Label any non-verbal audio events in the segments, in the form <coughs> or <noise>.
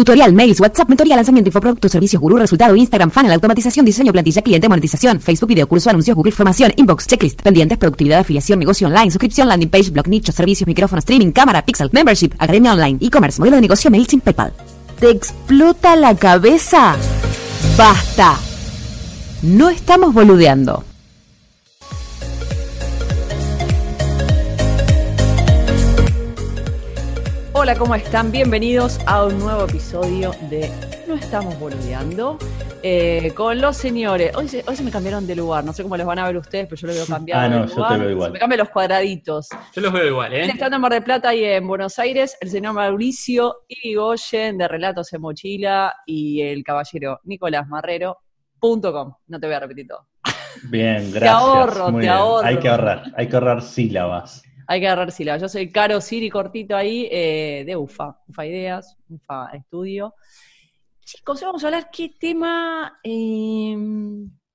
Tutorial, mails, WhatsApp, mentoría, lanzamiento, infoproductos, servicios, gurú, resultado, Instagram, funnel, automatización, diseño, plantilla, cliente, monetización, Facebook, video, curso, anuncios, Google, formación, inbox, checklist, pendientes, productividad, afiliación, negocio online, suscripción, landing page, blog, nicho, servicios, micrófono, streaming, cámara, pixel, membership, academia online, e-commerce, modelo de negocio, MailChimp, PayPal. ¿Te explota la cabeza? Basta. No estamos boludeando. Hola, ¿cómo están? Bienvenidos a un nuevo episodio de No estamos boludeando eh, con los señores. Hoy se, hoy se me cambiaron de lugar, no sé cómo les van a ver ustedes, pero yo lo veo <laughs> cambiado. Ah, no, de yo te veo igual. Se me cambian los cuadraditos. Yo los veo igual, ¿eh? Estando en Mar del Plata y en Buenos Aires, el señor Mauricio Irigoyen de Relatos en Mochila y el caballero Nicolás Marrero.com. No te voy a repetir todo. Bien, <laughs> gracias. ahorro, Muy te bien. ahorro. Hay que ahorrar, hay que ahorrar sílabas. Hay que agarrar sílabas. Yo soy Caro Siri cortito ahí eh, de UFA. UFA Ideas, UFA Estudio. Chicos, hoy vamos a hablar qué tema. eh,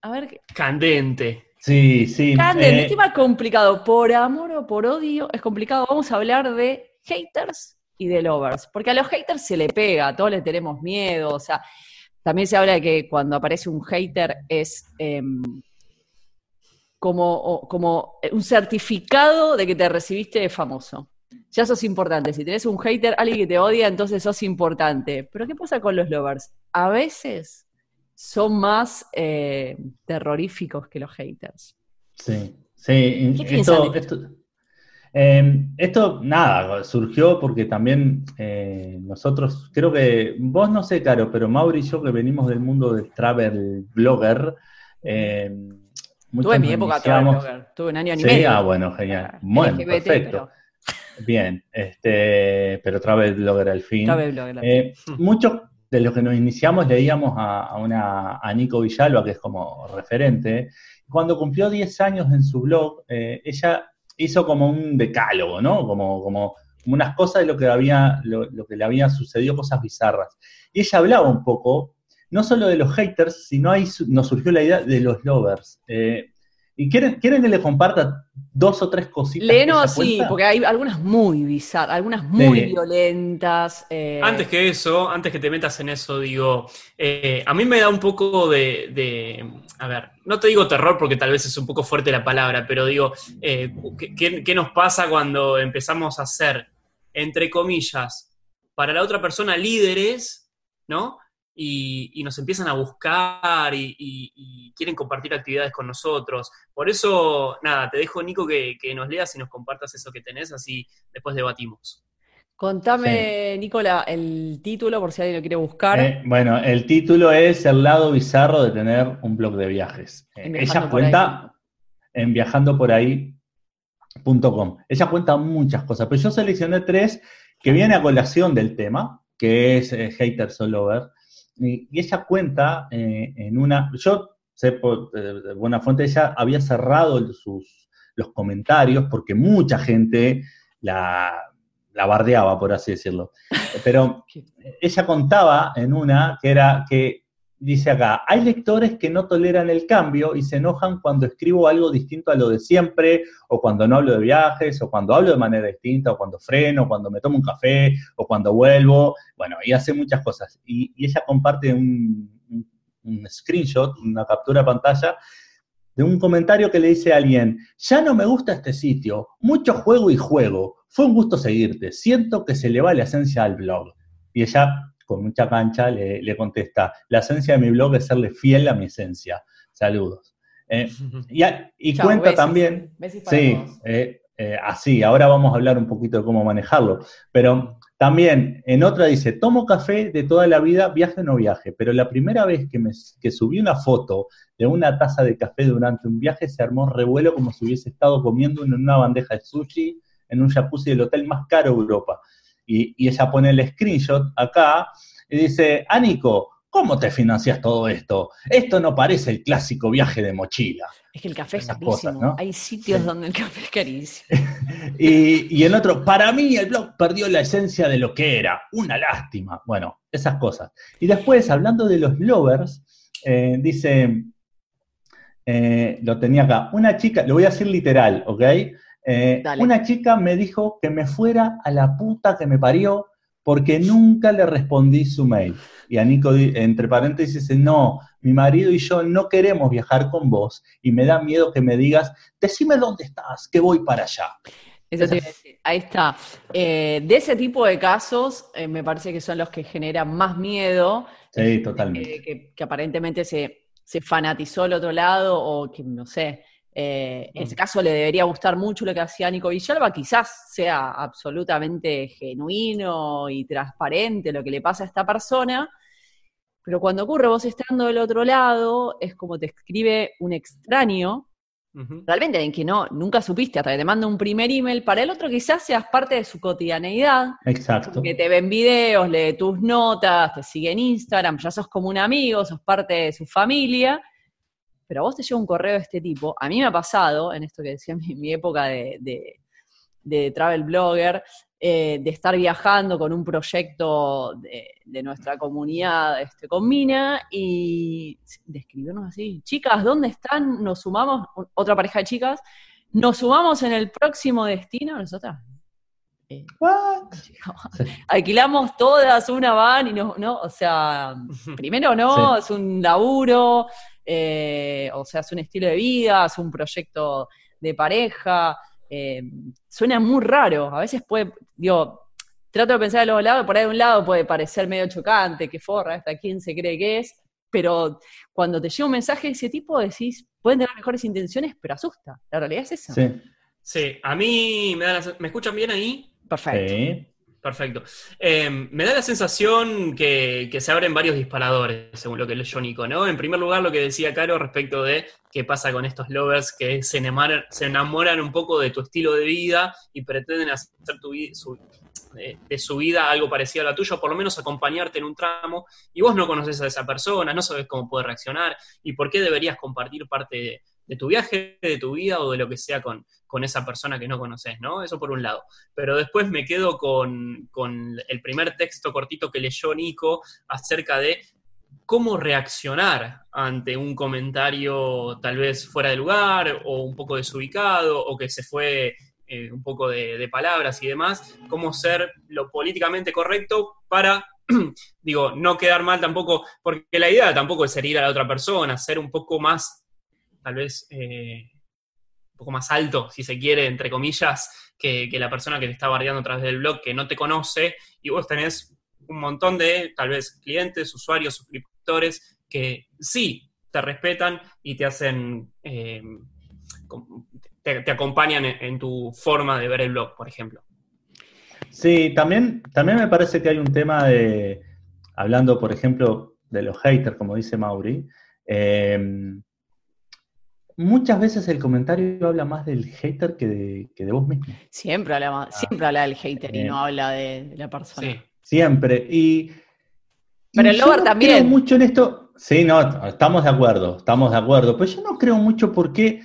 a ver, qué- Candente. Sí, sí. Eh, un tema complicado. Por amor o por odio, es complicado. Vamos a hablar de haters y de lovers. Porque a los haters se le pega, a todos le tenemos miedo. O sea, también se habla de que cuando aparece un hater es em, como, como un certificado de que te recibiste de famoso. Ya sos importante. Si tenés un hater, alguien que te odia, entonces sos importante. Pero ¿qué pasa con los lovers? A veces son más eh, terroríficos que los haters. Sí, sí. ¿Qué piensan esto, de esto, eh, esto, nada, surgió porque también eh, nosotros, creo que vos no sé, Caro, pero Mauri y yo que venimos del mundo del travel blogger, eh, muchos Tuve mi época iniciamos- travel blogger, tuve un año y Sí, medio. ah, bueno, genial. Ah, Bueno, LGBT, perfecto. Bien, este, pero travel blogger al fin. pero travel blogger. Eh, muchos de los que nos iniciamos leíamos a, a una, a Nico Villalba, que es como referente. Cuando cumplió 10 años en su blog, eh, ella hizo como un decálogo, ¿no? Como, como, como unas cosas de lo que, había, lo, lo que le había sucedido, cosas bizarras. Y ella hablaba un poco, no solo de los haters, sino ahí nos surgió la idea de los lovers. Eh, ¿Y quieren, quieren que le comparta dos o tres cositas? así, cuenta? porque hay algunas muy bizarras, algunas muy Sí. violentas. eh, Antes que eso, antes que te metas en eso, digo, eh, a mí me da un poco de, de- a ver, no te digo terror porque tal vez es un poco fuerte la palabra, pero digo, eh, ¿qué, qué- qué nos pasa cuando empezamos a ser, entre comillas, para la otra persona líderes, ¿no? Y, y nos empiezan a buscar y, y- y quieren compartir actividades con nosotros. Por eso, nada, te dejo, Nico, que, que nos leas y nos compartas eso que tenés, así después debatimos. Contame, Nicola, el título por si alguien lo quiere buscar. Eh, bueno, el título es El lado bizarro de tener un blog de viajes. Eh, En Viajando ella por cuenta en viajandoporahí.com. Ella cuenta muchas cosas, pero yo seleccioné tres que viene a colación del tema, que es eh, Haters All Over. Y, ella cuenta eh, en una. Yo sé por eh, de buena fuente, ella había cerrado sus, los comentarios porque mucha gente la, la bardeaba, por así decirlo. <laughs> Pero ella contaba en una que era que, dice acá, hay lectores que no toleran el cambio y se enojan cuando escribo algo distinto a lo de siempre, o cuando no hablo de viajes, o cuando hablo de manera distinta, o cuando freno, o cuando me tomo un café, o cuando vuelvo, bueno, y hace muchas cosas. Y, ella comparte un, un- un screenshot, una captura de pantalla, de un comentario que le dice a alguien, ya no me gusta este sitio, mucho juego y juego, fue un gusto seguirte, siento que se le va la esencia al blog. Y ella, con mucha cancha, le, le contesta, la esencia de mi blog es serle fiel a mi esencia. Saludos. Eh, y a- y Chau, cuenta también, sí, eh, eh, así, ahora vamos a hablar un poquito de cómo manejarlo, pero también en otra dice, tomo café de toda la vida, viaje o no viaje, pero la primera vez que, me, que subí una foto de una taza de café durante un viaje se armó revuelo como si hubiese estado comiendo en una bandeja de sushi en un jacuzzi del hotel más caro de Europa. Y, y ella pone el screenshot acá y dice, Anico, ¿cómo te financias todo esto? Esto no parece el clásico viaje de mochila. Es que el café es carísimo. cosas, ¿no? Hay sitios Sí. donde el café es carísimo. <laughs> Y, y en otro, para mí el blog perdió la esencia de lo que era, una lástima. Bueno, esas cosas. Y después, hablando de los lovers, eh, dice, eh, lo tenía acá, una chica, lo voy a decir literal, ¿ok? Eh, una chica me dijo que me fuera a la puta que me parió porque nunca le respondí su mail. Y a Nico, entre paréntesis, dice, no, mi marido y yo no queremos viajar con vos y me da miedo que me digas, decime dónde estás, que voy para allá. Ahí está. Eh, de ese tipo de casos, eh, me parece que son los que generan más miedo. Sí, totalmente. que, aparentemente se, se, fanatizó al otro lado o que, no sé, en ese mm. caso le debería gustar mucho lo que hacía Nico Villalba, quizás sea absolutamente genuino y transparente lo que le pasa a esta persona, pero cuando ocurre vos estando del otro lado, es como te escribe un extraño Realmente en que no, nunca supiste hasta que te manda un primer email. Para el otro quizás seas parte de su cotidianeidad. Exacto. Que te ven videos, lee tus notas, te sigue en Instagram, ya sos como un amigo, sos parte de su familia. Pero a vos te llega un correo de este tipo. A mí me ha pasado, en esto que decía <laughs> mi, época de, de travel blogger, eh, de estar viajando con un proyecto de, nuestra comunidad este, con Mina y de escribirnos así, chicas, ¿dónde están? Nos sumamos, otra pareja de chicas, nos sumamos en el próximo destino, nosotras. Eh, <laughs> alquilamos todas una van y no, no, o sea, <laughs> primero no, es un laburo, eh, o sea, es un estilo de vida, es un proyecto de pareja, eh, suena muy raro. A veces puede, digo, trato de pensar de los lados, por ahí de un lado puede parecer medio chocante, que forra, hasta quién se cree que es, pero cuando te llega un mensaje de ese tipo decís, pueden tener mejores intenciones, pero asusta. La realidad es esa. Sí, sí. a mí me, da ¿me escuchan bien ahí? Perfecto. Perfecto. Em, me da la sensación que, se abren varios disparadores, según lo que leyó Nico, ¿no? En primer lugar, lo que decía Caro respecto de qué pasa con estos lovers que se enamoran, se enamoran un poco de tu estilo de vida y pretenden hacer tu, su, de, su vida algo parecido a la tuya, o por lo menos acompañarte en un tramo, y vos no conoces a esa persona, no sabes cómo puede reaccionar y por qué deberías compartir parte de tu viaje, de tu vida o de lo que sea con, esa persona que no conoces, ¿no? Eso por un lado. Pero después me quedo con, el primer texto cortito que leyó Nico acerca de cómo reaccionar ante un comentario tal vez fuera de lugar o un poco desubicado o que se fue eh, un poco de, de, palabras y demás, cómo ser lo políticamente correcto para, <clears throat> digo, no quedar mal tampoco, porque la idea tampoco es herir a la otra persona, ser un poco más tal vez eh, un poco más alto, si se quiere, entre comillas, que, la persona que te está bardeando a través del blog, que no te conoce, y vos tenés un montón de, tal vez, clientes, usuarios, suscriptores, que sí te respetan y te hacen, eh, te, acompañan en, tu forma de ver el blog, por ejemplo. Sí, también, también me parece que hay un tema de, hablando, por ejemplo, de los haters, como dice Mauri, eh, muchas veces el comentario habla más del hater que de, vos mismo. Siempre habla, ah. siempre habla del hater y no habla de, la persona. Sí. Siempre. Y, Pero el lover también. Creo mucho en esto. Sí, no, estamos de acuerdo, estamos de acuerdo. Pero yo no creo mucho porque.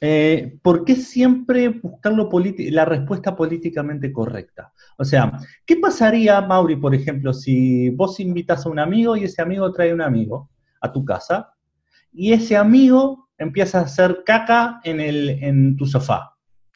Eh, ¿Por qué siempre buscar la respuesta políticamente correcta? O sea, ¿qué pasaría, Mauri, por ejemplo, si vos invitas a un amigo y ese amigo trae un amigo a tu casa y ese amigo empiezas a hacer caca en, el, en tu sofá.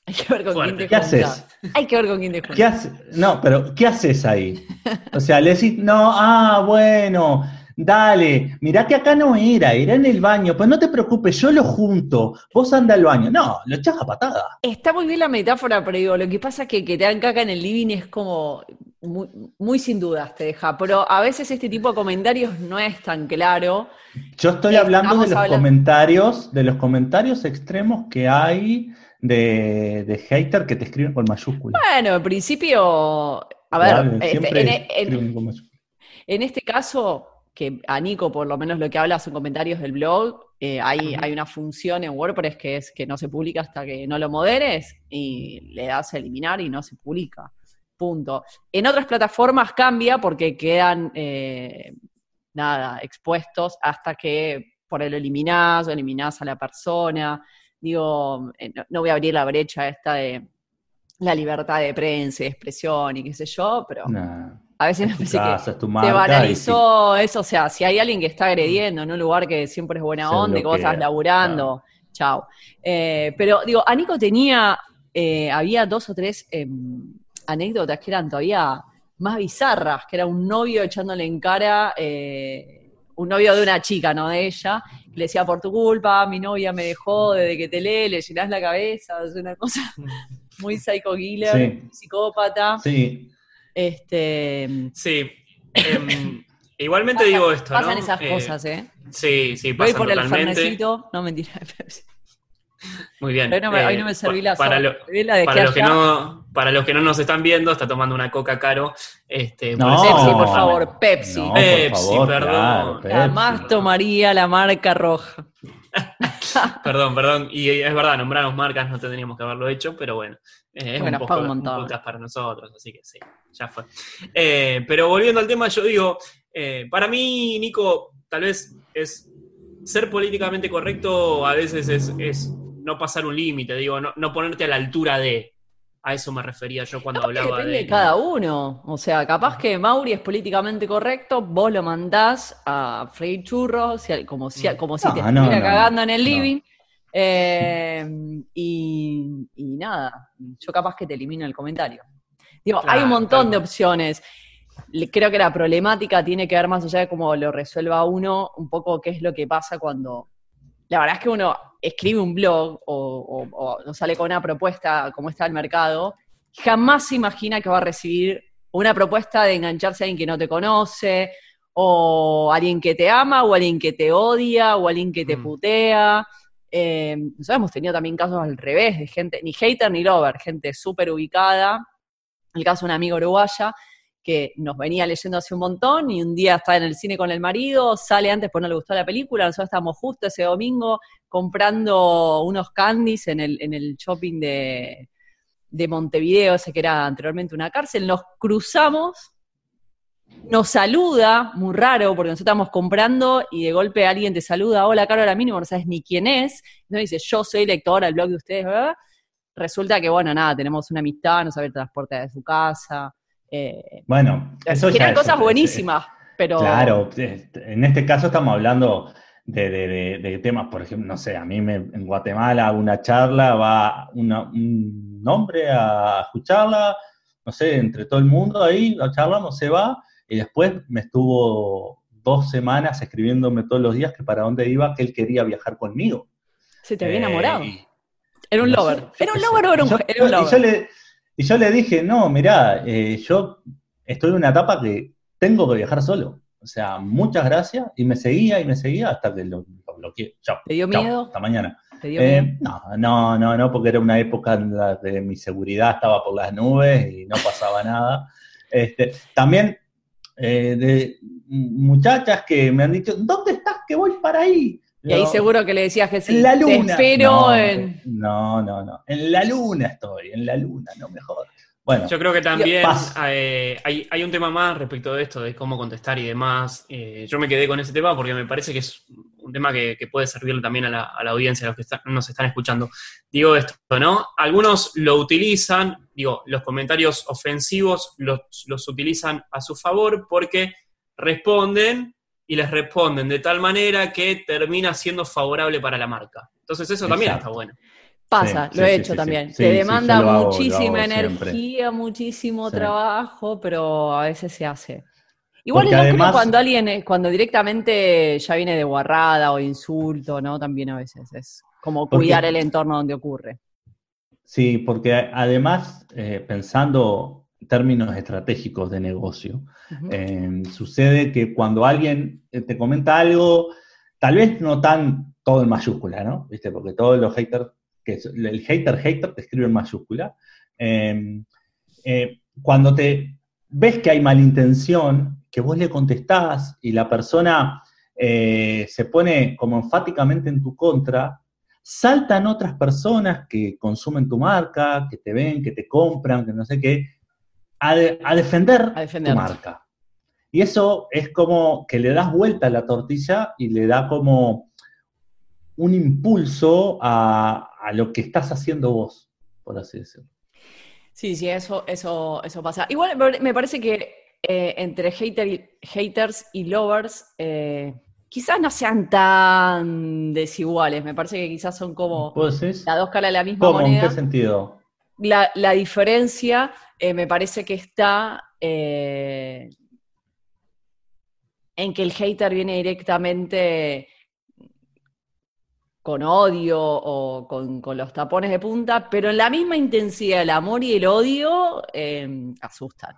Hay que ver con quién te ¿Qué haces? Hay que ver con quién te ¿Qué haces? No, pero ¿qué haces ahí? O sea, le decís, no, ah, bueno, dale, mirá que acá no era, era en el baño, pues no te preocupes, yo lo junto, vos anda al baño. No, lo echás a patada. Está muy bien la metáfora, pero digo, lo que pasa es que que te dan caca en el living es como muy, sin dudas te deja, pero a veces este tipo de comentarios no es tan claro. Yo estoy hablando de los comentarios, de los comentarios extremos que hay de, de hater que te escriben con mayúsculas. Bueno, en principio, a ver, este, en, este caso, que a Nico por lo menos lo que habla son comentarios del blog, eh, hay, hay, una función en WordPress que es que no se publica hasta que no lo moderes y le das a eliminar y no se publica. Punto. En otras plataformas cambia porque quedan, eh, nada, expuestos hasta que por el eliminás o eliminás a la persona. Digo, eh, no, voy a abrir la brecha esta de la libertad de prensa y de expresión y qué sé yo, pero a veces me parece que te banalizó eso. O sea, si hay alguien que está agrediendo en un lugar que siempre es buena onda y que vos estás laburando, chao. Eh, pero digo, Anico tenía, había dos o tres em, anécdotas que eran todavía más bizarras, que era un novio echándole en cara, eh, un novio de una chica, no de ella, que le decía, por tu culpa, mi novia me dejó desde que te lee, le llenás la cabeza, es una cosa muy psycho killer, Sí. psicópata. Sí, Este, Sí. em, <coughs> igualmente digo esto, pasan ¿no? esas Eh, cosas, ¿eh? Sí, sí, Voy pasan por el fernecito, no mentira. <laughs> Muy bien. Hoy no me, hoy Eh, no me serví la para, lo- para los que no para los que no nos están viendo, está tomando una coca caro. Este, No, Pepsi, por favor, Pepsi. No, por Pepsi, favor, perdón. claro, Jamás tomaría la marca roja. <laughs> Perdón, perdón. Y es verdad, nombrarnos marcas no tendríamos que haberlo hecho, pero bueno. eh, es Bueno, un, poco, un un montón. podcast para nosotros, así que sí, ya fue. Eh, pero volviendo al tema, yo digo, eh, para mí, Nico, tal vez es ser políticamente correcto a veces es, es no pasar un límite, digo, no, no ponerte a la altura de. A eso me refería yo cuando Capaz que hablaba depende de. de cada uno. O sea, capaz que Mauri es políticamente correcto, vos lo mandás a freír churros, como si, como si No, te no, estuviera no, cagando en el no. living. Eh, y, y nada, yo capaz que te elimino el comentario. Digo, hay un montón de opciones. Creo que la problemática tiene que ver más allá de cómo lo resuelva uno, un poco qué es lo que pasa cuando. La verdad es que uno escribe un blog o, o- o sale con una propuesta como está el mercado, jamás se imagina que va a recibir una propuesta de engancharse a alguien que no te conoce, o alguien que te ama, o alguien que te odia, o alguien que te Mm. putea. Eh, nosotros hemos tenido también casos al revés, de gente, ni hater ni lover, gente súper ubicada. El caso de una amiga uruguaya que nos venía leyendo hace un montón y un día está en el cine con el marido, sale antes porque no le gustó la película, nosotros estábamos justo ese domingo comprando unos candies en el, en el shopping de, de Montevideo, ese que era anteriormente una cárcel, nos cruzamos, nos saluda, muy raro, porque nosotros estamos comprando y de golpe alguien te saluda, hola, Carola Mínimo, no sabes ni quién es, no dice, yo soy lectora del blog de ustedes, ¿verdad? Resulta que, bueno, nada, tenemos una amistad, nos abre las puertas de su casa, eh, Bueno, eso eran cosas es- buenísimas, pero... Claro, este, en este caso estamos hablando de, de- de- de temas, por ejemplo, no sé, a mí me, en Guatemala hago una charla, va una- un hombre a escucharla, no sé, entre todo el mundo ahí, la charlamos, se va, y después me estuvo dos semanas escribiéndome todos los días que para dónde iba, que él quería viajar conmigo. Se te había Eh, enamorado. Era un no lover. sé, ¿Era un lover o era un, yo- era un y lover? yo le, y yo le dije, no, mirá, eh, yo estoy en una etapa que tengo que viajar solo. O sea, muchas gracias. Y me seguía y me seguía hasta que lo, lo bloqueé. Chao. ¿Te dio chao, miedo? Hasta mañana. ¿Te dio Eh, miedo? no, no, no, no, porque era una época en la que mi seguridad estaba por las nubes y no pasaba <laughs> nada. Este, también eh, de muchachas que me han dicho, ¿dónde estás? Que voy para ahí. Y ahí seguro que le decías que sí. en la Te luna. espero no, en... no, no, no. En la luna estoy, en la luna, no me jodas. Bueno, Yo creo que también eh, hay, hay un tema más respecto de esto, de cómo contestar y demás. Eh, yo me quedé con ese tema porque me parece que es un tema que, que puede servirle también a la, a la audiencia, a los que nos están escuchando. Digo esto, ¿no? Algunos lo utilizan, digo, los comentarios ofensivos los, los utilizan a su favor porque responden y les responden de tal manera que termina siendo favorable para la marca. Entonces eso también Exacto. está bueno. Pasa, Sí, lo sí, he hecho sí, también. sí. Te demanda hago, muchísima siempre. energía, muchísimo Sí. trabajo, pero a veces se hace. Igual Porque no creo además- cuando alguien, es- cuando directamente ya viene de guarrada o insulto, ¿no? También a veces es como Porque- cuidar el entorno donde ocurre. Sí, porque además, eh, pensando en términos estratégicos de negocio, eh, sucede que cuando alguien eh, te comenta algo, tal vez no tan todo en mayúscula, ¿no? ¿Viste? Porque todos los haters, que es- el hater hater te escribe en mayúscula. Eh, eh, cuando te ves que hay malintención, que vos le contestás y la persona eh, se pone como enfáticamente en tu contra, saltan otras personas que consumen tu marca, que te ven, que te compran, que no sé qué, a, de- a defender A tu marca. Y eso es como que le das vuelta a la tortilla y le da como un impulso a, a lo que estás haciendo vos, por así decirlo. Sí, sí, eso, eso, eso pasa. Igual me- parece que eh, entre hater y- haters y lovers eh, quizás no sean tan desiguales. Me parece que quizás son como las dos caras de la misma ¿Cómo? ¿En qué sentido? La, la diferencia eh, me parece que está eh, en que el hater viene directamente con odio o con, con los tapones de punta, pero en la misma intensidad el amor y el odio eh, asustan.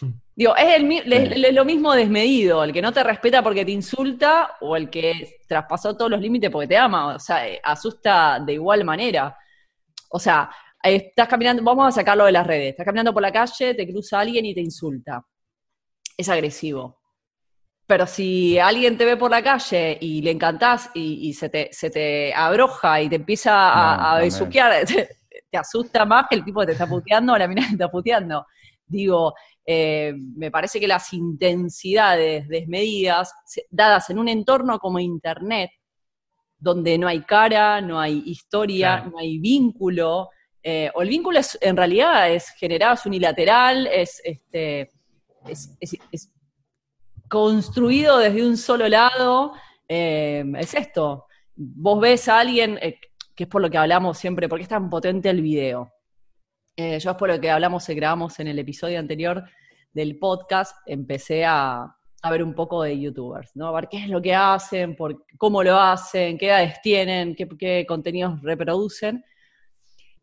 <laughs> Digo, es, el le- le- lo mismo desmedido, el que no te respeta porque te insulta o el que traspasó todos los límites porque te ama, o sea, eh, asusta de igual manera. O sea, estás caminando, vamos a sacarlo de las redes, estás caminando por la calle, te cruza alguien y te insulta. Es agresivo. Pero si alguien te ve por la calle y le encantás y, y se, te, se te abroja y te empieza a, No, a también. besuquear, <laughs> te, te asusta más que el tipo que te está puteando o la mina que te está puteando. Digo, eh, me parece que las intensidades desmedidas, dadas en un entorno como Internet, donde no hay cara, no hay historia, Claro. no hay vínculo, eh, o el vínculo es, en realidad es generado, es unilateral, es, este, es, construido desde un solo lado, eh, es esto. Vos ves a alguien, eh, que es por lo que hablamos siempre, porque es tan potente el video. Yo es por lo que hablamos y grabamos en el episodio anterior del podcast, empecé a, a ver un poco de youtubers, ¿no? A ver qué es lo que hacen, por, cómo lo hacen, qué edades tienen, qué, qué contenidos reproducen.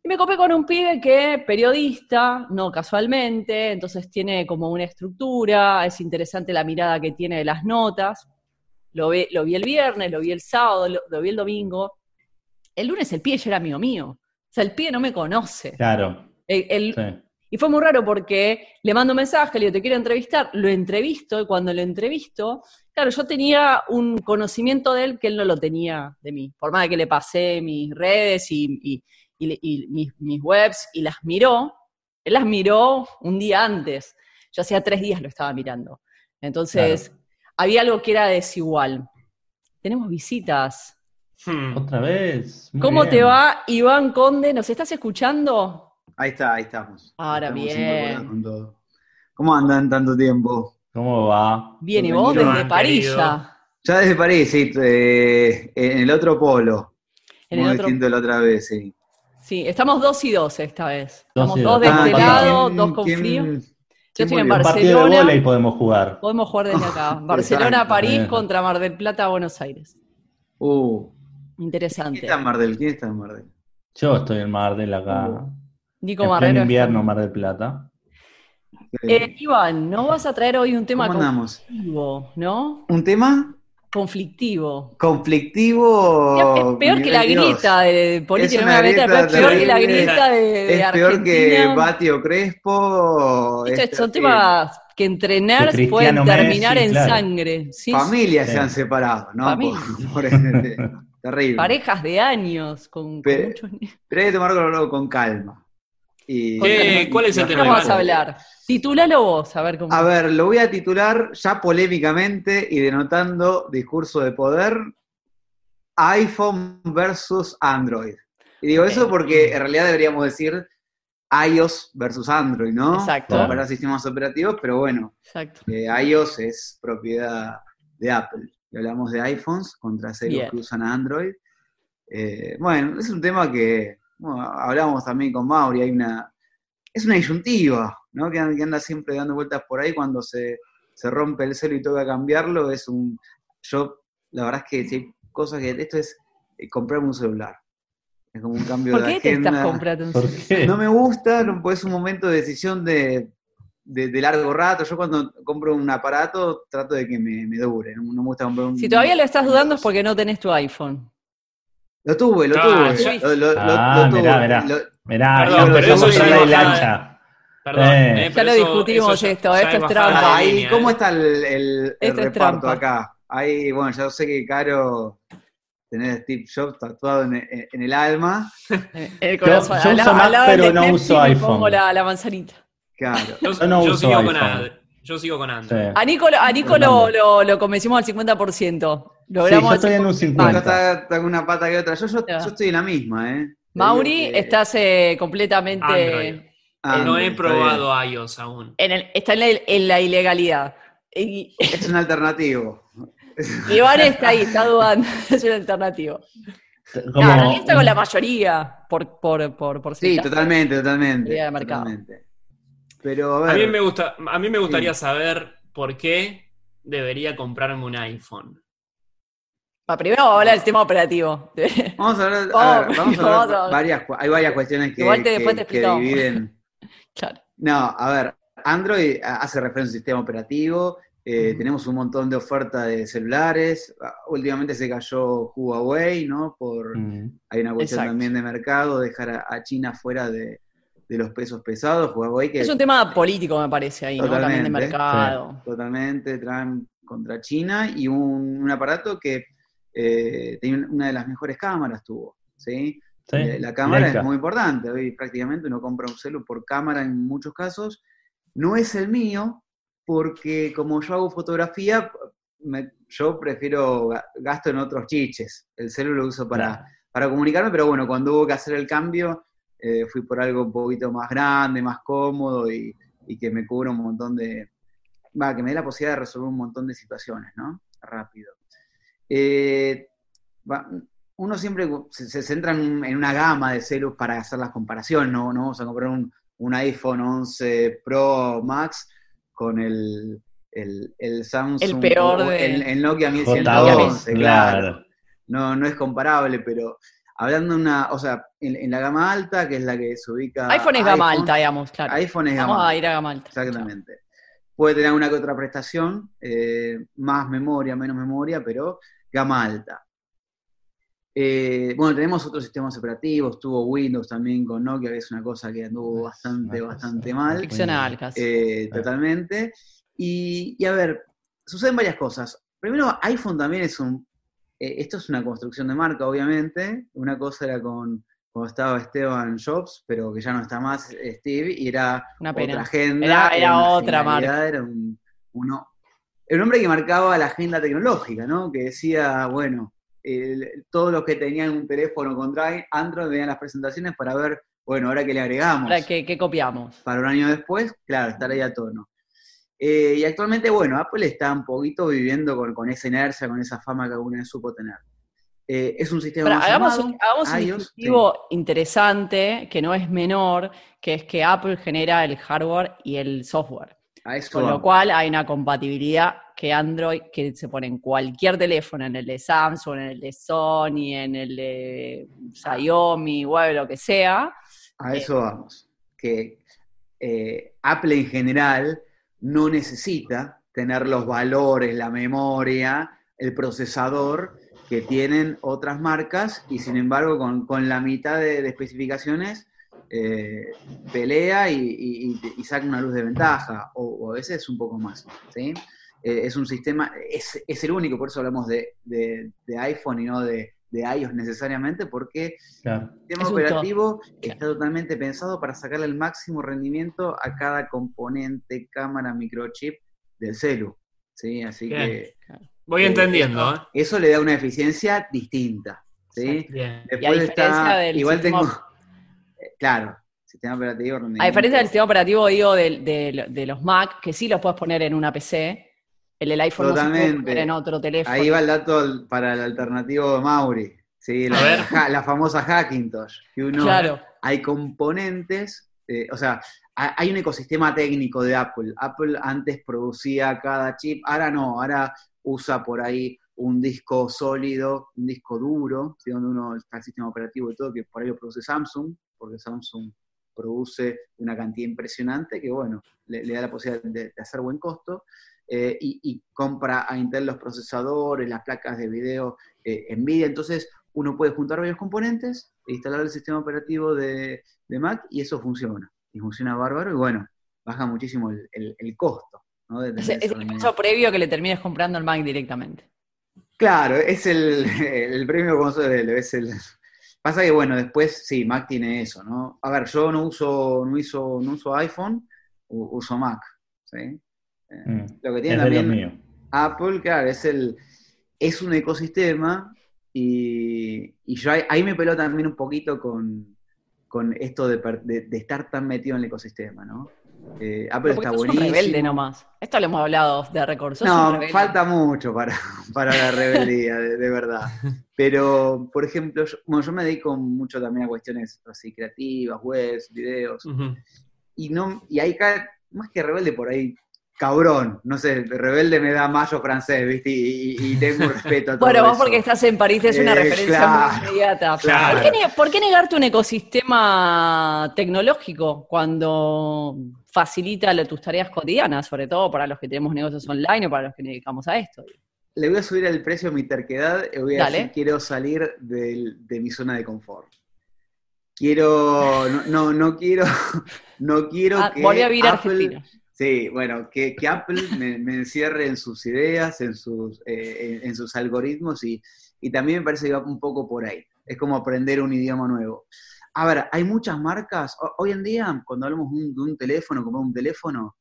Y me copé con un pibe que periodista, no casualmente, entonces tiene como una estructura, es interesante la mirada que tiene de las notas. Lo, ve- lo vi el viernes, lo vi el sábado, lo, lo vi el domingo. El lunes el pibe ya era amigo mío. O sea, el pibe no me conoce. Claro. El- el- sí. y fue muy raro porque le mando un mensaje, le digo, te quiero entrevistar, lo entrevisto, y cuando lo entrevisto, claro, yo tenía un conocimiento de él que él no lo tenía de mí. Por más de que le pasé mis redes y, y- y mis, mis webs y las miró, él las miró un día antes. Yo hacía tres días lo estaba mirando. Entonces, había algo que era desigual. Tenemos visitas. Hmm. Otra vez. Muy ¿Cómo bien. te va, Iván Conde? ¿Nos estás escuchando? Ahí está, ahí estamos. Ahora Estamos bien. incorporados con todo. ¿Cómo andan tanto tiempo? ¿Cómo va? Bien, y vos desde París querido. ya. Ya desde París, sí, eh, en el otro polo. En Muy el otro- la otra vez, sí. Sí, estamos dos y dos esta vez. Dos Estamos dos dos. de Ah, este ¿quién- lado, ¿quién- dos con quién- frío. quién Yo estoy en volvió? Un partido de Barcelona. y podemos jugar. Podemos jugar desde acá. <laughs> Barcelona. París contra Mar del Plata, Buenos Aires. Uh, ¿Quién Interesante. está en Mar del? ¿Quién está en Mar del? Yo estoy en Mar del acá. Nico en Marrero. está- invierno, Mar del Plata. Eh, Iván, nos vas a traer hoy un tema ¿Cómo andamos? ¿no? ¿Un tema Conflictivo. conflictivo? es peor que la grita de política, Es pero grieta peor que la grita de, Es peor que. Batio Crespo. Son terrible. temas que entre nerds Que pueden terminar Messi, en claro. sangre. Sí, Familias Sí. se han separado, ¿no? Familia. Por, por ese- <laughs> terrible. parejas de años con, con Pe- muchos niños. Pero hay que tomarlo con calma. Y- ¿Qué- cuál es el ¿Qué tema, vamos a hablar? Titulalo vos, a ver cómo. A ver, lo voy a titular ya polémicamente y denotando discurso de poder, iPhone versus Android. Y digo eso porque en realidad deberíamos decir iOS versus Android, ¿no? Exacto. Para comparar sistemas operativos, pero bueno, Exacto. eh, iOS es propiedad de Apple. Y hablamos de iPhones contra celos Bien. que usan Android. Eh, bueno, es un tema que bueno, hablamos también con Mauri, hay una, es una disyuntiva, ¿no? Que, an- que anda siempre dando vueltas por ahí cuando se, se rompe el celo y toca cambiarlo, es un, yo, la verdad es que si hay cosas que, esto es eh, comprarme un celular. Es como un cambio ¿Por de qué te estás agenda. comprando un ¿Por celular? No me gusta, no, pues es un momento de decisión de, de- de largo rato. Yo cuando compro un aparato trato de que me, me dure. No, no me gusta comprar un. Si todavía lo estás dudando es porque no tenés tu iPhone. Lo tuve, lo Ah, tuve. Lo, lo- lo- Ah, lo tuve. mirá, mirá. Lo- Mirá, Perdón, empezamos a ya la bajaba- hilacha. Perdón, Eh. eh, Ya lo discutimos eso ya- esto, ya esto es trampa. la ahí, línea, ¿cómo eh. está el, el- el Esto es reparto acá? Ahí, bueno, ya sé que Caro tener Steve Jobs tatuado en, en- en el alma. <laughs> El Yo- corazón. uso Mac, pero no uso le iPhone. pongo la, la manzanita. Claro. Yo, Yo no yo uso sigo con iPhone. Android. Yo sigo con Sí. Android. A Nico, lo- a Nico lo, lo- lo convencimos al 50%. Sí, Logramos yo el estoy en un Acá 50. está, está con una pata que otra. Yo, yo, yo estoy en la misma, ¿eh? Mauri, que- estás eh, completamente Android. Ah, no he probado iOS aún. en, el- está en la, en la ilegalidad. Y. Es un alternativo. <laughs> Iván está ahí, está dudando, <laughs> es un alternativo. Como- No, en realidad está con la mayoría, por, por, por, por Sí, totalmente, totalmente. Mayoría de mercado. totalmente. Pero a A ver, mí me, gusta, a mí me gustaría Sí. saber por qué debería comprarme un iPhone. Va, primero vamos a hablar del sistema operativo. <laughs> vamos a hablar, a ver, Vamos, vamos a vamos hablar a- varias, hay varias cuestiones que, Igual te- que- que dividen. <laughs> claro. No, a ver, Android hace referencia al sistema operativo, eh, tenemos un montón de oferta de celulares, ah, últimamente se cayó Huawei, ¿no? Por, Mm. hay una cuestión Exacto. también de mercado, dejar a, a China fuera de, de los pesos pesados, Huawei que Es un tema político, me parece, ahí, ¿no? También de mercado. totalmente traen contra China y un, un aparato que eh, tiene una de las mejores cámaras tuvo, ¿sí? Sí, Eh, La cámara Leica. es muy importante. Hoy prácticamente uno compra un celu por cámara en muchos casos. No es el mío, porque como yo hago fotografía, me- yo prefiero ga- gasto en otros chiches. El celu lo uso para, Claro. para comunicarme, pero bueno, cuando hubo que hacer el cambio, eh, fui por algo un poquito más grande, más cómodo y, y que me cubra un montón de. Va, que me dé la posibilidad de resolver un montón de situaciones, ¿no? Rápido. Eh, va, uno siempre se, se centra en, un- en una gama de celus para hacer las comparaciones, ¿no? No vamos a comprar un, un iPhone 11 Pro Max con el, el, el Samsung El peor o de- el, el Nokia J2, 1111, claro. claro. No, no es comparable, pero hablando de una, o sea, en, en la gama alta, que es la que se ubica. iPhone es gama alta, digamos, claro. iPhone es gama Vamos a alta. ir a gama alta. Exactamente. Puede tener una que otra prestación, eh, más memoria, menos memoria, pero gama alta. Eh, bueno, tenemos otros sistemas operativos, tuvo Windows también con Nokia, que es una cosa que anduvo bastante, bastante mal. Ficcional casi. Eh, totalmente. Y, y a ver, suceden varias cosas. Primero, iPhone también es un. eh, esto es una construcción de marca, obviamente. Una cosa era con cuando estaba Esteban Jobs, pero que ya no está más Steve, y era Una pena. otra agenda. Era- era otra marca. Era un, uno, era un hombre que marcaba la agenda tecnológica, ¿no? Que decía, bueno, el- todos los que tenían un teléfono con Drive, Android veían las presentaciones para ver, bueno, ahora que le agregamos Ahora, ¿qué, qué copiamos? para un año después, claro, estar ahí a tono. Eh, y actualmente, bueno, Apple está un poquito viviendo con, con esa inercia, con esa fama que alguna vez supo tener. Eh, es un sistema Ahora, más hagamos un, hagamos un distintivo interesante, que no es menor, que es que Apple genera el hardware y el software. Sí, a eso Con lo cual hay una compatibilidad que Android, que se pone en cualquier teléfono, en el de Samsung, en el de Sony, en el de Xiaomi, web, lo que sea. A eso vamos. Que eh, Apple en general no necesita tener los valores, la memoria, el procesador que tienen otras marcas y sin embargo con, con la mitad de, de especificaciones eh, pelea y, y- y- y saca una luz de ventaja o, o a veces un poco más. ¿sí? Eh, es un sistema, es, es el único, por eso hablamos de, de- de iPhone y no de, de iOS necesariamente, porque Claro. el sistema Es operativo Claro. está totalmente pensado para sacarle el máximo rendimiento a cada componente, cámara, microchip del celu. ¿sí? Así Bien. que Voy Eh, entendiendo, ¿eh? eso le da una eficiencia distinta. ¿sí? Bien. Y a diferencia del igual sistema- tengo, claro, sistema operativo. A diferencia del sistema operativo, digo, de, de los Mac, que sí los puedes poner en una PC, el del iPhone no se puede Totalmente. poner en otro teléfono. Ahí va el dato para el alternativo de Mauri. ¿sí? La, la famosa Hackintosh. Que uno, Claro. hay componentes, eh, o sea, ha- hay un ecosistema técnico de Apple. Apple antes producía cada chip, ahora no, ahora usa por ahí un disco sólido, un disco duro, ¿sí? donde uno está el sistema operativo y todo, que por ahí lo produce Samsung, porque Samsung produce una cantidad impresionante que, bueno, le, le da la posibilidad de, de hacer buen costo. eh, y, y compra a Intel los procesadores, las placas de video, eh, Nvidia. Entonces, uno puede juntar varios componentes, e instalar el sistema operativo de, de Mac y eso funciona. Y funciona bárbaro y bueno, baja muchísimo el, el- el costo. ¿no? Es, es el paso previo que le termines comprando el Mac directamente. Claro, es el, <laughs> el premio consuelo, es el... Pasa que bueno, después sí, Mac tiene eso, ¿no? A ver, yo no uso, no uso, no uso iPhone, uso Mac, ¿sí? Eh, Mm. Lo que tiene también mío. Apple, claro, es el es un ecosistema y, y yo ahí, ahí me peló también un poquito con, con esto de, de- de estar tan metido en el ecosistema, ¿no? Eh, Apple Pero porque está buenísimo. rebelde nomás. Esto lo hemos hablado de récord. No, falta mucho para, <laughs> para la rebeldía, de, de verdad. Pero, por ejemplo, yo, bueno, yo me dedico mucho también a cuestiones así creativas, webs, videos. Ujú. y no, y ahí cae, más que rebelde por ahí, cabrón, no sé, rebelde me da mayo francés, ¿viste? Y, tengo respeto a <laughs> todo Bueno, vos eso. porque estás en París es una Eh, referencia claro, muy inmediata. claro. ¿Por, qué, ne- por qué negarte un ecosistema tecnológico cuando facilita tus tareas cotidianas, sobre todo para los que tenemos negocios online o para los que nos dedicamos a esto? Le voy a subir el precio a mi terquedad y voy a Dale. decir, quiero salir de mi zona de confort. Quiero, no, no, no quiero, <laughs> no quiero Ah, que volví a vivir a Apple- Argentina. Sí, bueno, que, que Apple me, me encierre en sus ideas, en sus, eh, en, sus algoritmos y, y también me parece que va un poco por ahí. Es como aprender un idioma nuevo. A ver, hay muchas marcas. ho- Hoy en día, cuando hablamos un, de un teléfono, como un teléfono,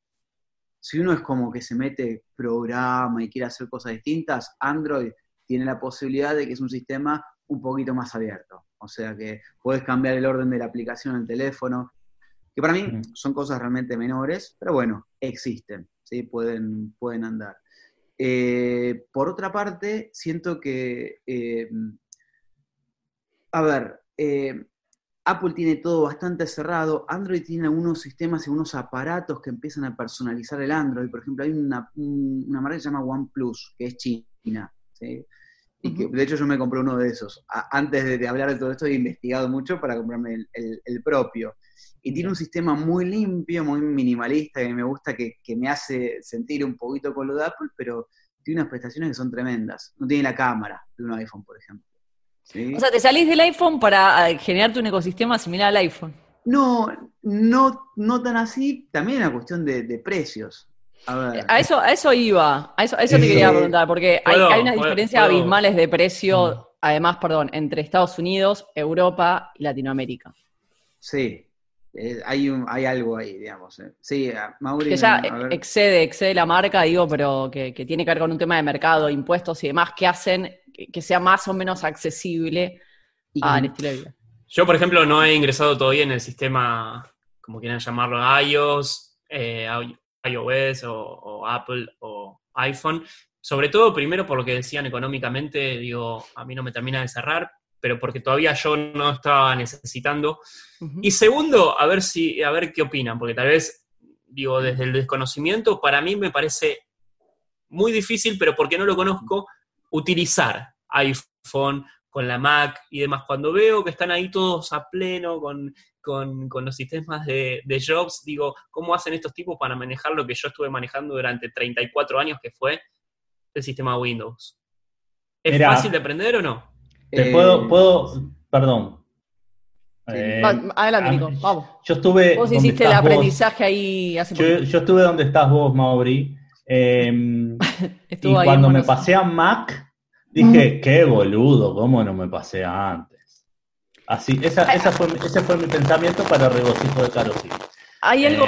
si uno es como que se mete programa y quiere hacer cosas distintas, Android tiene la posibilidad de que es un sistema un poquito más abierto. O sea que puedes cambiar el orden de la aplicación en el teléfono, que para mí son cosas realmente menores, pero bueno, existen, ¿sí? pueden, pueden andar. Eh, por otra parte, siento que, eh, a ver, eh, Apple tiene todo bastante cerrado, Android tiene algunos sistemas y unos aparatos que empiezan a personalizar el Android. Por ejemplo, hay una, un- una marca que se llama OnePlus, que es china, ¿sí? Y que, de hecho yo me compré uno de esos. A- antes de, de hablar de todo esto he investigado mucho para comprarme el, el- el propio. Y tiene un sistema muy limpio, muy minimalista, que me gusta, que, que me hace sentir un poquito con lo de Apple, pero tiene unas prestaciones que son tremendas. No tiene la cámara de un iPhone, por ejemplo. ¿Sí? O sea, te salís del iPhone para eh, generarte un ecosistema similar al iPhone. no, no, no tan así, también es una cuestión de, de precios. A ver. A eso, a eso iba, a eso, a eso te Eh, quería preguntar, porque hay, hay unas diferencias abismales de Mm. precio, además, perdón, entre Estados Unidos, Europa y Latinoamérica. Sí, eh, hay, un, hay algo ahí, digamos. eh. Sí, Mauri. Que ya a ver. excede, excede la marca, digo, pero que, que tiene que ver con un tema de mercado, impuestos y demás, que hacen que, que sea más o menos accesible Y- al estilo de vida. Yo, por ejemplo, no he ingresado todavía en el sistema, como quieran llamarlo, iOS, eh, iOS o, o Apple o iPhone. Sobre todo, primero por lo que decían económicamente, digo, a mí no me termina de cerrar, pero porque todavía yo no estaba necesitando. Y segundo, a ver si, a ver qué opinan, porque tal vez, digo, desde el desconocimiento, para mí me parece muy difícil, pero porque no lo conozco, utilizar iPhone con la Mac y demás. Cuando veo que están ahí todos a pleno con, con- con los sistemas de, de Jobs, digo, ¿cómo hacen estos tipos para manejar lo que yo estuve manejando durante 34 años, que fue el sistema Windows? ¿Es Mirá. fácil de aprender o no? Te Eh, puedo, puedo, perdón. Sí. Eh, adelante, Nico, vamos. Yo estuve. Vos hiciste el vos. aprendizaje ahí hace Yo, yo estuve donde estás vos, Mauri. eh, <laughs> y cuando me pasé a Mac, dije, qué boludo, ¿cómo no me pasé antes? Así, esa, esa fue, ese fue mi pensamiento para regocijo de Carosí. Hay algo.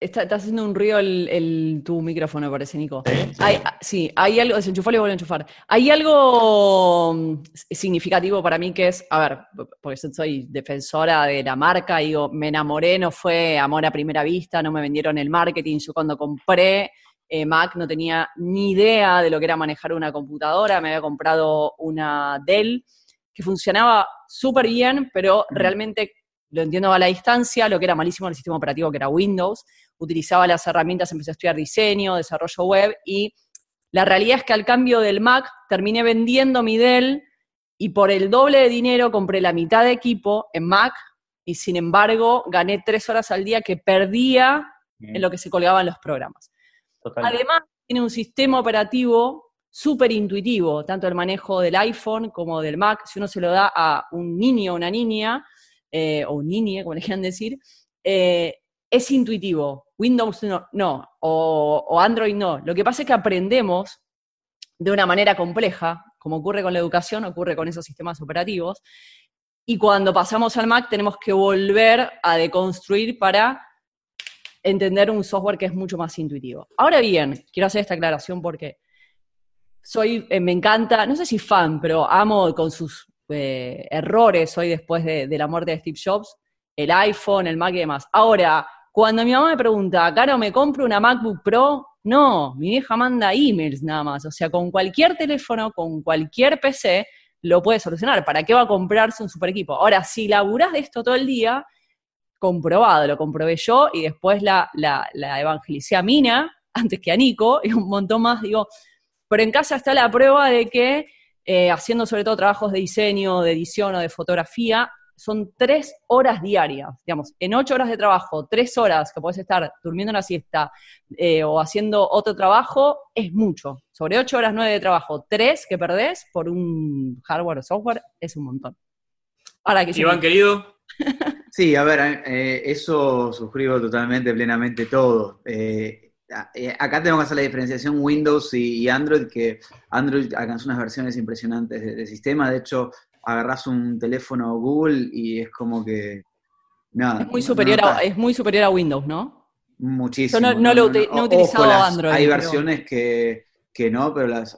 Está, está haciendo un ruido el, el- tu micrófono, me parece, Nico. ¿sí? Sí. Hay, ah, sí, hay algo, desenchufalo y vuelve a enchufar. Hay algo mm, significativo para mí que es, a ver, porque yo soy defensora de la marca, digo, me enamoré, no fue amor a primera vista, no me vendieron el marketing. Yo cuando compré eh, Mac no tenía ni idea de lo que era manejar una computadora, me había comprado una Dell que funcionaba súper bien, pero realmente lo entiendo a la distancia, lo que era malísimo el sistema operativo que era Windows, utilizaba las herramientas, empecé a estudiar diseño, desarrollo web y la realidad es que al cambio del Mac terminé vendiendo mi Dell y por el doble de dinero compré la mitad de equipo en Mac y sin embargo gané tres horas al día que perdía en lo que se colgaban los programas. Totalmente. Además, tiene un sistema operativo súper intuitivo, tanto el manejo del iPhone como del Mac. Si uno se lo da a un niño o una niña, eh, o un niñe, como le quieran decir, eh, es intuitivo. Windows no, no o, o Android no. Lo que pasa es que aprendemos de una manera compleja, como ocurre con la educación, ocurre con esos sistemas operativos, y cuando pasamos al Mac tenemos que volver a deconstruir para entender un software que es mucho más intuitivo. Ahora bien, quiero hacer esta aclaración porque soy, eh, me encanta, no sé si fan, pero amo con sus eh, errores hoy después de, la muerte de Steve Jobs, el iPhone, el Mac y demás. Ahora, cuando mi mamá me pregunta, Caro, ¿me compro una MacBook Pro? No, mi vieja manda emails nada más. O sea, con cualquier teléfono, con cualquier PC, lo puede solucionar. ¿Para qué va a comprarse un super equipo? Ahora, si laburás de esto todo el día, comprobado, lo comprobé yo y después la, la, la evangelicé a Mina <laughs> antes que a Nico y un montón más, digo, pero en casa está la prueba de que eh, haciendo sobre todo trabajos de diseño, de edición o de fotografía, son tres horas diarias, digamos, en ocho horas de trabajo, tres horas que puedes estar durmiendo una siesta eh, o haciendo otro trabajo, es mucho. Sobre ocho horas, nueve de trabajo, tres que perdés por un hardware o software, es un montón. Ahora que Iván, querido. Sí, a ver, eh, eso suscribo totalmente, plenamente todo. Acá tenemos que hacer la diferenciación Windows y, Android, que Android alcanzó unas versiones impresionantes del sistema. De hecho, agarras un teléfono Google y es como que. Nada, es, muy superior a, es muy superior a Windows, ¿no? Muchísimo. Yo no, lo, he utilizado Android. Hay versiones que, no, pero las,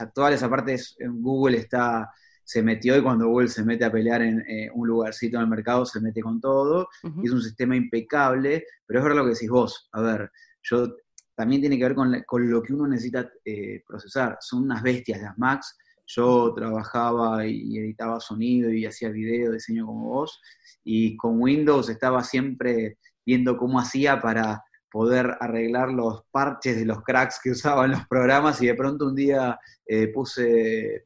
actuales, aparte, Google está se metió y cuando Google se mete a pelear en eh, un lugarcito en el mercado, se mete con todo. y es un sistema impecable, pero es verdad lo que decís vos. A ver, yo también tiene que ver con, lo que uno necesita eh, procesar. Son unas bestias las Macs yo trabajaba y editaba sonido y hacía video, diseño como vos, y con Windows estaba siempre viendo cómo hacía para poder arreglar los parches de los cracks que <laughs> usaban los programas y de pronto un día eh, puse,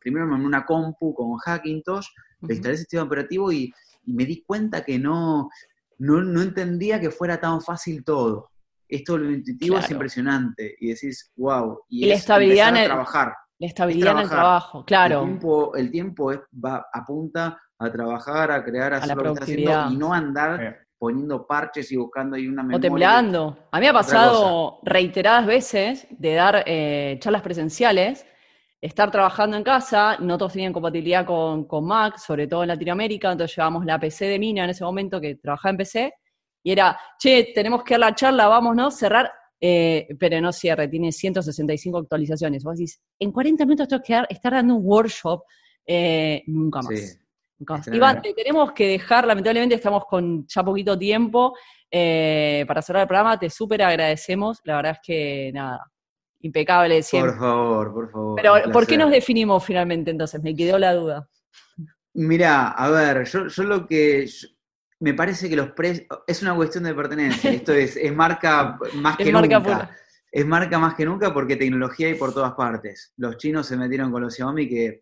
primero me una compu con Hackintosh, le instalé el sistema operativo y, me di cuenta que no, no, entendía que fuera tan fácil todo. Esto lo intuitivo es impresionante y decís, wow, y, la estabilidad en trabajar. La estabilidad en el trabajo, claro. El tiempo, el tiempo es, va, apunta a trabajar, a crear, a, hacer lo que está haciendo y no andar poniendo parches y buscando ahí una memoria. O temblando. A mí me ha pasado reiteradas veces de dar eh, charlas presenciales, estar trabajando en casa, no todos tenían compatibilidad con, con Mac, sobre todo en Latinoamérica, entonces llevábamos la PC de Mina en ese momento que trabajaba en PC, y era, che, tenemos que dar la charla, vámonos, cerrar, eh, pero no cierre, tiene 165 actualizaciones. Vos decís, en 40 minutos tengo que estar dando un workshop, eh, nunca más. Iván, te tenemos que dejar, lamentablemente estamos con ya poquito tiempo eh, para cerrar el programa, te súper agradecemos, la verdad es que nada, impecable siempre. Por favor, por favor. Pero, ¿por qué nos definimos finalmente entonces? Me quedó la duda. Mira, a ver, yo, yo lo que me parece que los precios, es una cuestión de pertenencia, esto es, es marca más que nunca. Es marca más que nunca porque tecnología hay por todas partes. Los chinos se metieron con los Xiaomi que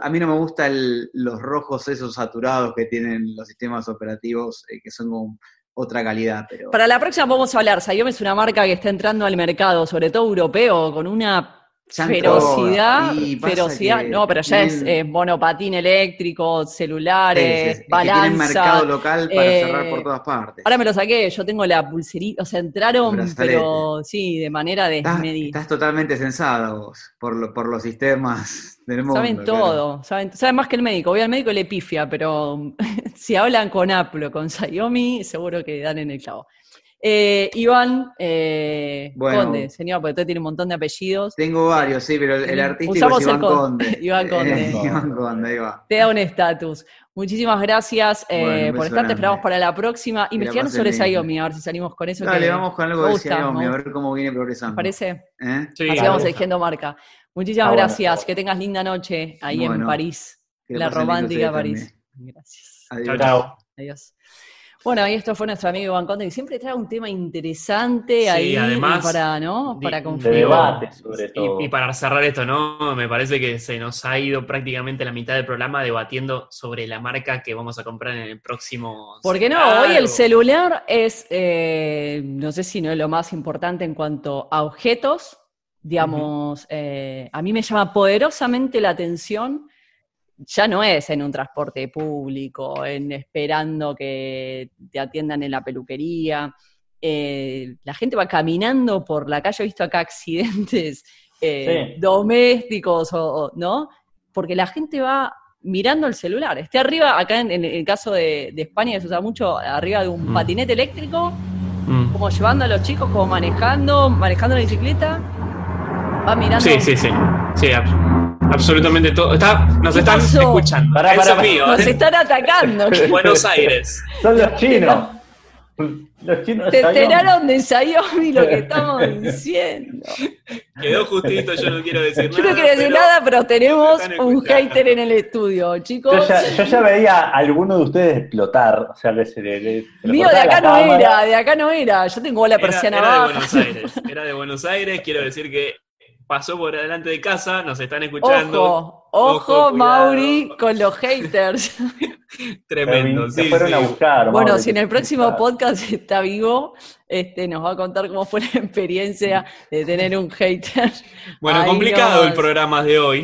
a mí no me gustan los rojos esos saturados que tienen los sistemas operativos eh, que son como otra calidad. Pero... Para la próxima vamos a hablar. Xiaomi es una marca que está entrando al mercado, sobre todo europeo, con una Ferocidad, ferocidad, no, pero ya es eh, monopatín eléctrico, celulares, balanza. tienen mercado local para cerrar por eh, todas partes. Ahora me lo saqué, yo tengo la pulserita, o sea, entraron, pero sí, de manera desmedida. Estás, totalmente sensada vos, por, por los sistemas del mundo. Saben todo, saben, saben, más que el médico. Voy al médico y le pifia, pero <laughs> si hablan con Apple o con Xiaomi, seguro que dan en el clavo. Eh, Iván eh, Conde, señor, porque usted tiene un montón de apellidos. Tengo varios, sí, pero el, artístico es Iván Conde. <laughs> Iván Conde. <laughs> Iván Conde, ahí va. Te da un estatus. Muchísimas gracias eh, por estar, te esperamos para la próxima. Investigando sobre Xiaomi, a ver si salimos con eso. Dale, vamos con algo de Xiaomi, a ver cómo viene progresando. ¿Te parece? ¿Eh? Sí, Así vamos eligiendo marca. Muchísimas gracias, que tengas linda noche ahí en París, la romántica París. Gracias. Adiós. Adiós. Bueno, ahí esto fue nuestro amigo Iván Conde, que siempre trae un tema interesante ahí además, para, ¿no? para debate, sobre todo. Y, para cerrar esto, ¿no? Me parece que se nos ha ido prácticamente la mitad del programa debatiendo sobre la marca que vamos a comprar en el próximo. Porque no, hoy el celular es, eh, no sé si no es lo más importante en cuanto a objetos. Digamos, eh, a mí me llama poderosamente la atención ya no es en un transporte público, en esperando que te atiendan en la peluquería. Eh, la gente va caminando por la calle, he visto acá accidentes <laughs> eh, domésticos, o, ¿no? Porque la gente va mirando el celular. Esté arriba, acá en, el caso de, España se usa mucho, arriba de un mm. patinete eléctrico, mm. como llevando a los chicos, como manejando, manejando la bicicleta, va mirando. Sí, sí, sí. Sí, absolutamente todo. Está, nos están escuchando. Para, para, nos ¿eh? están atacando. <laughs> Buenos Aires. Son los chinos. Los chinos de Xiaomi. enteraron de Xiaomi lo que estamos diciendo. Quedó justito, yo no quiero decir Yo nada. no quiero decir pero nada, pero tenemos un hater en el estudio, chicos. Yo ya, yo ya veía a alguno de ustedes explotar. O sea, que se le. le- se le Mío de acá no cámara. era, de acá no era. Yo tengo la Era, persiana era de baja. Buenos Aires. Era de Buenos Aires. Quiero decir que pasó por delante de casa, nos están escuchando. Ojo, ojo, Ojo. Mauri, con los haters. <laughs> Tremendo. Se sí, fueron sí. a buscar. Bueno, Mauri, si en el próximo podcast está vivo, este, nos va a contar cómo fue la experiencia de tener un hater. Bueno, Ahí complicado el programa de hoy.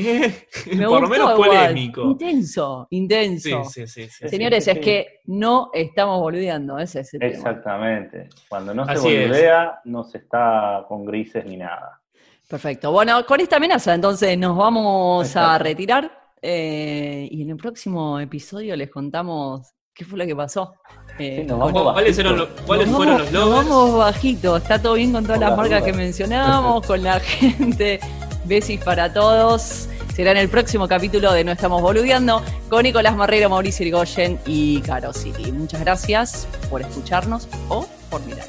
Me <laughs> por lo menos igual. polémico. Intenso, intenso. Sí, sí, sí. sí. Señores, Sí, sí, es que no estamos boludeando, ese es el tema. Exactamente. Cuando no se Así es. boludea, no se está con grises ni nada. Perfecto. Bueno, con esta amenaza entonces nos vamos a retirar eh, y en el próximo episodio les contamos qué fue lo que pasó. Eh, Sí, ¿Cuáles, eran los- cuáles nos fueron vamos- los nos logos? vamos bajito, está todo bien con todas las marcas que mencionamos, con la <laughs> gente. Besis para todos. Será en el próximo capítulo de No Estamos Boludeando con Nicolás Marrero, Mauricio Irigoyen y Caro City. Muchas gracias por escucharnos o por mirar.